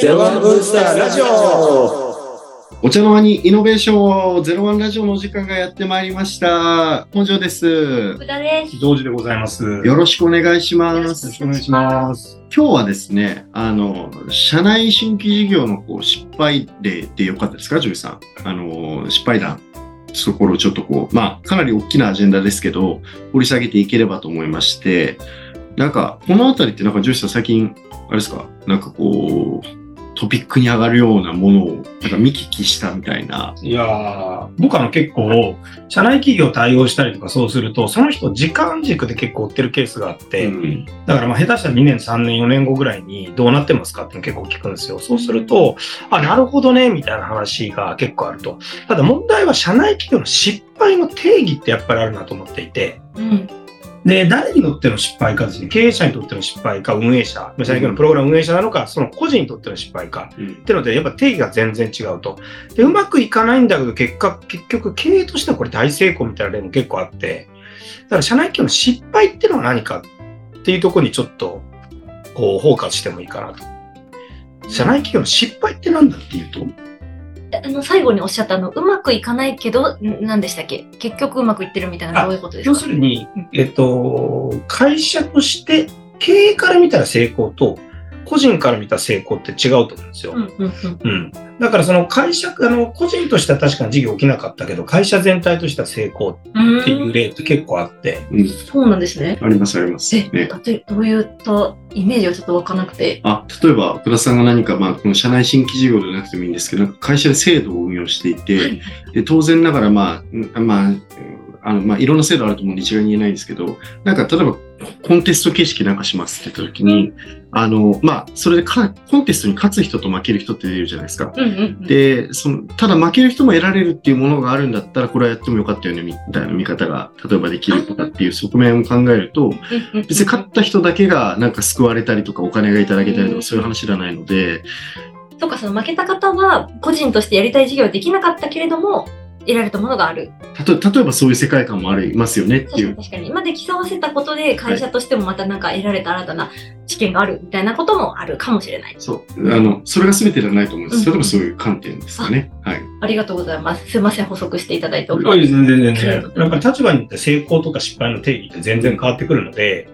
ゼロワンブースターラジオお茶の間にイノベーションゼロワンラジオのお時間がやってまいりました。本庄です。福田です。ジョイでございます。よよろしくお願いしますよろし。お願いします。今日はですね、あの、社内新規事業のこう失敗例でよかったですか、ジョイさん。あの、失敗談。ところをちょっとこう、まあ、かなり大きなアジェンダですけど、掘り下げていければと思いまして、なんか、このあたりってなんか、ジョイさん最近、あれですか、なんかこう、トピックに上がるようなものを、なんか見聞きしたみたいな。いやー、僕あの結構、社内起業対応したりとかそうすると、その人時間軸で結構追ってるケースがあって、うんだからまあ下手したら2年、3年、4年後ぐらいにどうなってますかっていうの結構聞くんですよ。そうすると、あ、なるほどね、みたいな話が結構あると。ただ問題は社内起業の失敗の定義ってやっぱりあるなと思っていて、うん。で、誰にとっての失敗かですね、経営者にとっての失敗か、運営者、社内企業のプログラム運営者なのか、その個人にとっての失敗か、うん。ってので、やっぱ定義が全然違うと。で、うまくいかないんだけど、結果、結局、経営としてはこれ大成功みたいな例も結構あって、だから社内企業の失敗っていうのは何かっていうところにちょっと、こう、フォーカスしてもいいかなと。社内企業の失敗って何だっていうと、あの、最後におっしゃったあの、うまくいかないけど、ん何でしたっけ？結局うまくいってるみたいな、あどういうことです要かするに、えっと、会社として、経営から見たら成功と、個人から見た成功って違うと思うんですよ。うんうんうん。うん。だからその会社、あの、個人としては確かに事業起きなかったけど、会社全体としては成功っていう例って結構あって、うんそうなんですね。ありますあります。え、ね。どういったイメージがちょっとわかんなくて。あ、例えば、福田さんが何か、まあ、この社内新規事業でなくてもいいんですけど、会社で制度を運用していて、はいで当然ながら、まあ、うんまあ、うんあの、まあ、いろんな制度あると思うんで一概に言えないんですけど、なんか、例えば、コンテスト形式なんかしますって言った時に、あの、まあ、それでか、コンテストに勝つ人と負ける人って出るじゃないですか。で、その、ただ負ける人も得られるっていうものがあるんだったら、これはやってもよかったよね、みたいな見方が、例えばできるとかっていう側面を考えると、別に勝った人だけがなんか救われたりとかお金がいただけたりとかそういう話じゃないので、そうか、その負けた方は、個人としてやりたい事業はできなかったけれども、得られたものがある。たと例えばそういう世界観もありますよねって確かにいう。確かに。今で競わせたことで、会社としてもまたなんか得られた新たな知見があるみたいなこともあるかもしれない。そう。あの、それが全てではないと思うんです。うん例えばそういう観点ですかね。はい。ありがとうございます。すいません、補足していただいておりまはい、す。全然全然。やっぱり立場によって成功とか失敗の定義って全然変わってくるので、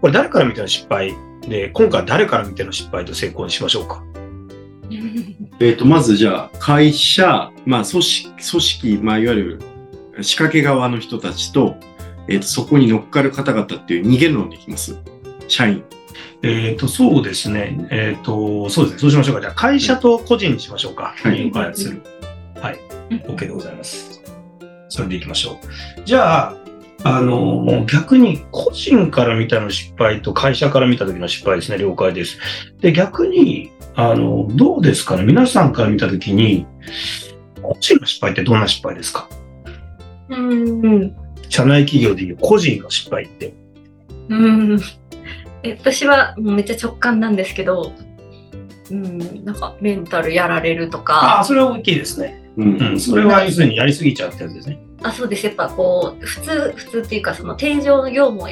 これ誰から見ての失敗で、今回誰から見ての失敗と成功にしましょうか？えっ、と、まずじゃあ、会社、まあ、組織、組織、まあ、いわゆる仕掛け側の人たちと、えっ、と、そこに乗っかる方々っていう二元論でいきます。社員。えっ、と、そうですね。えっ、と、そうですね。そうしましょうか。じゃあ、会社と個人にしましょうか。はいい。開発する。はい。うん OK でございます。それでいきましょう。じゃあ、あの、逆に個人から見たの失敗と会社から見た時の失敗ですね。了解です。で、逆に、あの、どうですかね？皆さんから見た時に、個人の失敗ってどんな失敗ですか？うん。社内企業でいう個人の失敗って。うん。え私はもうめっちゃ直感なんですけど、うん、なんかメンタルやられるとあか、あ、それは大きいですね。うんうん。それは要するにやりすぎちゃうってやつですね。あ、そうです。やっぱこう、普通、普通っていうか、その定常の業務を、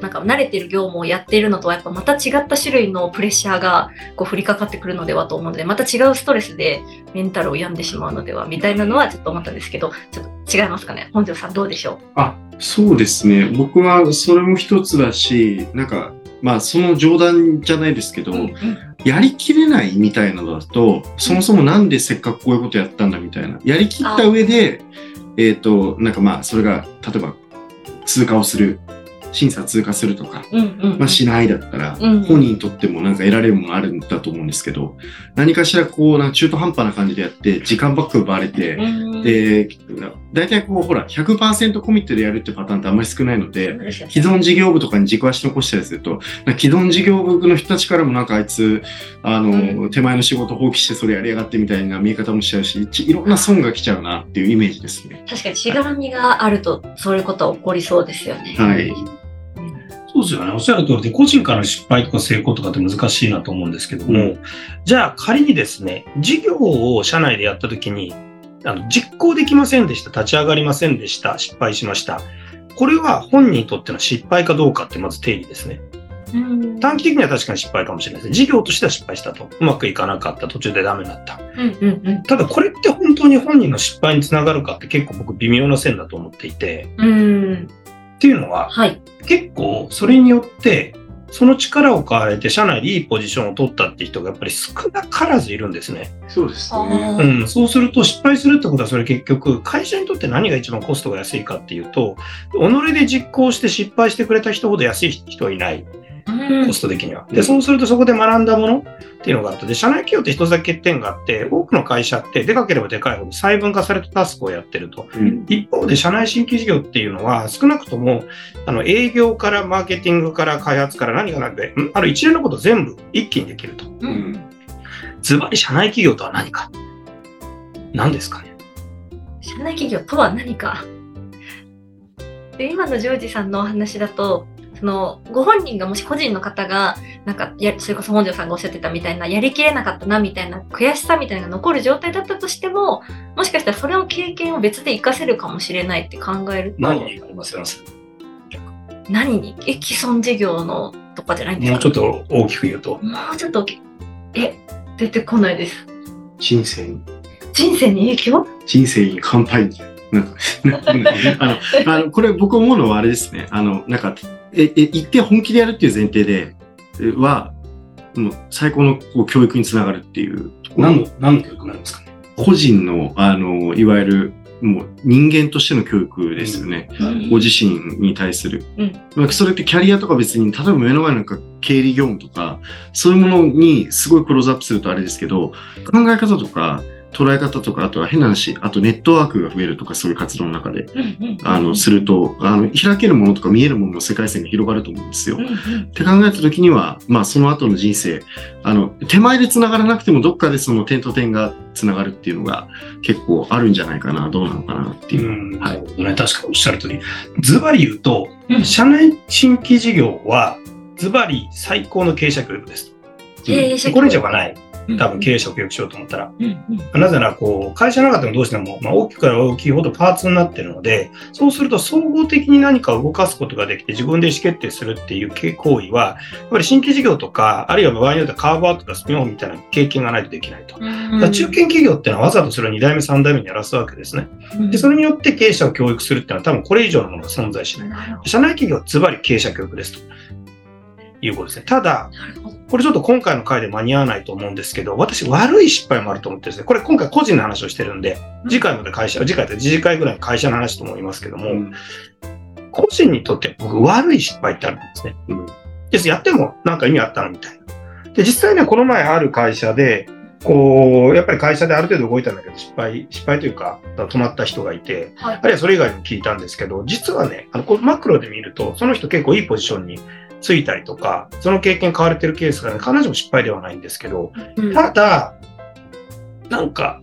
なんか慣れてる業務をやっているのとはやっぱまた違った種類のプレッシャーがこう降りかかってくるのではと思うので、また違うストレスでメンタルを病んでしまうのではみたいなのはちょっと思ったんですけど、ちょっと違いますかね？本庄さんどうでしょあ、そうですね。僕はそれも一つだし、なんか、まあその冗談じゃないですけど、う、うんやりきれないみたいなのだと、そもそもなんでせっかくこういうことやったんだみたいな。やりきった上で、えっ、と、なんかまあそれが、例えば通過をする、審査通過するとか、まあしないだったら、うん本人にとってもなんか得られるものがあるんだと思うんですけど、何かしらこう、な中途半端な感じでやって、時間ばっか奪われて、うんで、大体こう、ほら、100%コミットでやるってパターンってあんまり少ないので、既存事業部とかに軸足残したりすると、既存事業部の人たちからもなんかあいつ、あの、う手前の仕事放棄してそれやりやがってみたいな見え方もしちゃうし、ちいろんな損が来ちゃうなっていうイメージですね。確かにしがらみがあるとそういうことは起こりそうですよね。はい。ですよね。おっしゃる通りで、個人からの失敗とか成功とかって難しいなと思うんですけども、うじゃあ仮にですね、事業を社内でやったときに、あの実行できませんでした、立ち上がりませんでした、失敗しました。これは本人にとっての失敗かどうかってまず定義ですね。うん短期的には確かに失敗かもしれないです。事業としては失敗したと。うまくいかなかった。途中でダメになった。うんうんうんただこれって本当に本人の失敗につながるかって結構僕微妙な線だと思っていて。うん。っていうのははい。結構それによってその力を買われて社内でいいポジションを取ったっていう人がやっぱり少なからずいるんですね。そうですあね。ーうん、そうすると失敗するってことはそれ結局会社にとって何が一番コストが安いかっていうと己で実行して失敗してくれた人ほど安い人はいないうんコスト的には。でそうするとそこで学んだものっていうのがあってで社内企業って一つだけ欠点があって多くの会社ってでかければでかいほど細分化されたタスクをやってると。うん一方で社内新規事業っていうのは少なくともあの営業からマーケティングから開発から何が何である一連のこと全部一気にできると。ズバリ社内企業とは何か何ですかね社内企業とは何かで今のジョージさんのお話だとそのご本人がもし個人の方がなんかやそれこそ本庄さんがおっしゃってたみたいなやりきれなかったなみたいな悔しさみたいなのが残る状態だったとしてももしかしたらそれを経験を別で活かせるかもしれないって考えると何にありますよ何にえ既存事業のとかじゃないんですか？もうちょっと大きく言うと。もうちょっと大きい。え出てこないです。人生に、人生に影響？人生に乾杯 あの、あの、これ僕思うのはあれですね。あの、なんか、え、え、一定本気でやるっていう前提で、えは、もう最高のこう教育につながるっていう。何の、何の教育なんですかね？個人の、あの、いわゆる、もう人間としての教育ですよね。ご自身に対する。うんそれってキャリアとか別に、例えば目の前なんか経理業務とか、そういうものにすごいクローズアップするとあれですけど、考え方とか捉え方とか、あとは変な話、あとネットワークが増えるとか、そういう活動の中で、あの、すると、あの、開けるものとか見えるものの世界線が広がると思うんですよ。うんうんって考えた時には、まあその後の人生、あの、手前で繋がらなくてもどっかでその点と点が繋がるっていうのが結構あるんじゃないかな、どうなのかなっていう。ん、ははい確かにおっしゃる通り。ズバリ言うと、うん社内新規事業は、ズバリ最高の経営者教育です。経営者これ以上がない。多分経営営者を教育しようと思ったら。なぜなら、こう、会社の中でもどうしても、まあ、大きくから大きいほどパーツになってるので、そうすると総合的に何かを動かすことができて、自分で意思決定するっていう行為は、やっぱり新規事業とか、あるいは場合によってはカーブアウトとかスピンオフみたいな経験がないとできないと。中堅企業っていうのはわざとそれを2代目、3代目にやらすわけですね。で、それによって経営者を教育するっていうのは多分これ以上のものが存在しない。社内企業はズバリ経営者教育ですと。いうことですね。ただ、これちょっと今回の回で間に合わないと思うんですけど、私悪い失敗もあると思ってるんですね。これ今回個人の話をしてるんで、次回まで会社、次回で次回ぐらいの会社の話と思いますけども、うん個人にとって僕悪い失敗ってあるんですね。うんですやってもなんか意味あったのみたいな。で、実際ね、この前ある会社で、こう、やっぱり会社である程度動いたんだけど、失敗、失敗というか、止まった人がいて、はいあるいはそれ以外にも聞いたんですけど、実はね、あのマクロで見ると、その人結構いいポジションについたりとか、その経験買われてるケースがね、必ずしも失敗ではないんですけど、うんただ、なんか、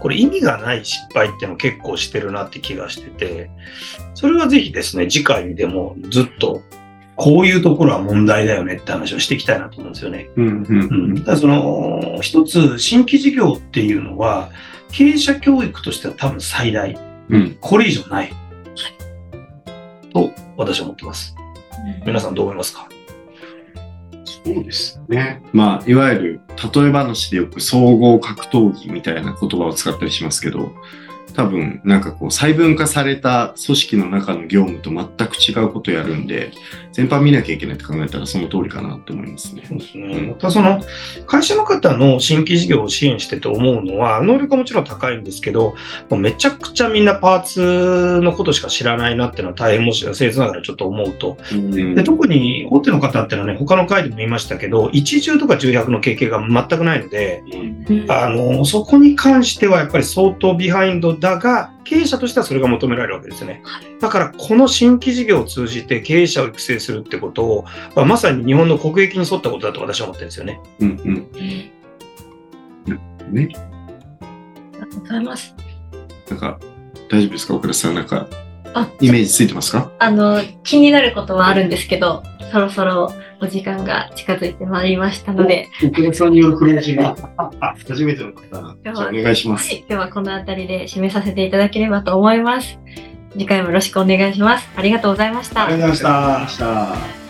これ意味がない失敗っていうのを結構してるなって気がしてて、それはぜひですね、次回にでもずっと、こういうところは問題だよねって話をしていきたいなと思うんですよね。うんうんうん、ただその、一つ新規事業っていうのは、経営者教育としては多分最大。うんこれ以上ない。と、私は思ってます。皆さんどう思いますか？そうですね。まあ、いわゆる、例え話でよく総合格闘技みたいな言葉を使ったりしますけど、多分、なんかこう、細分化された組織の中の業務と全く違うことをやるんで、全般見なきゃいけないって考えたらその通りかなって思いますね。そうですね。またその、会社の方の新規事業を支援してて思うのは、能力はもちろん高いんですけど、もうめちゃくちゃみんなパーツのことしか知らないなっていうのは大変もしせずながらちょっと思うと。うんで特に大手の方っていうのはね、他の回でも言いましたけど、一重とか重役の経験が全くないので、うんあの、そこに関してはやっぱり相当ビハインドだが、経営者としてはそれが求められるわけですね。だから、この新規事業を通じて経営者を育成するってことを、まあまさに日本の国益に沿ったことだと私は思ってるんですよね。うんうんね。ありがとうございます。なんか、大丈夫ですか？岡田さん。なんかあ、イメージついてますか？あの、気になることはあるんですけど、そろそろお時間が近づいてまいりましたので、岡田さんによるクロージング。初めての方。じゃあお願いします。はい、ではこの辺りで締めさせていただければと思います。次回もよろしくお願いします。ありがとうございました。ありがとうございました。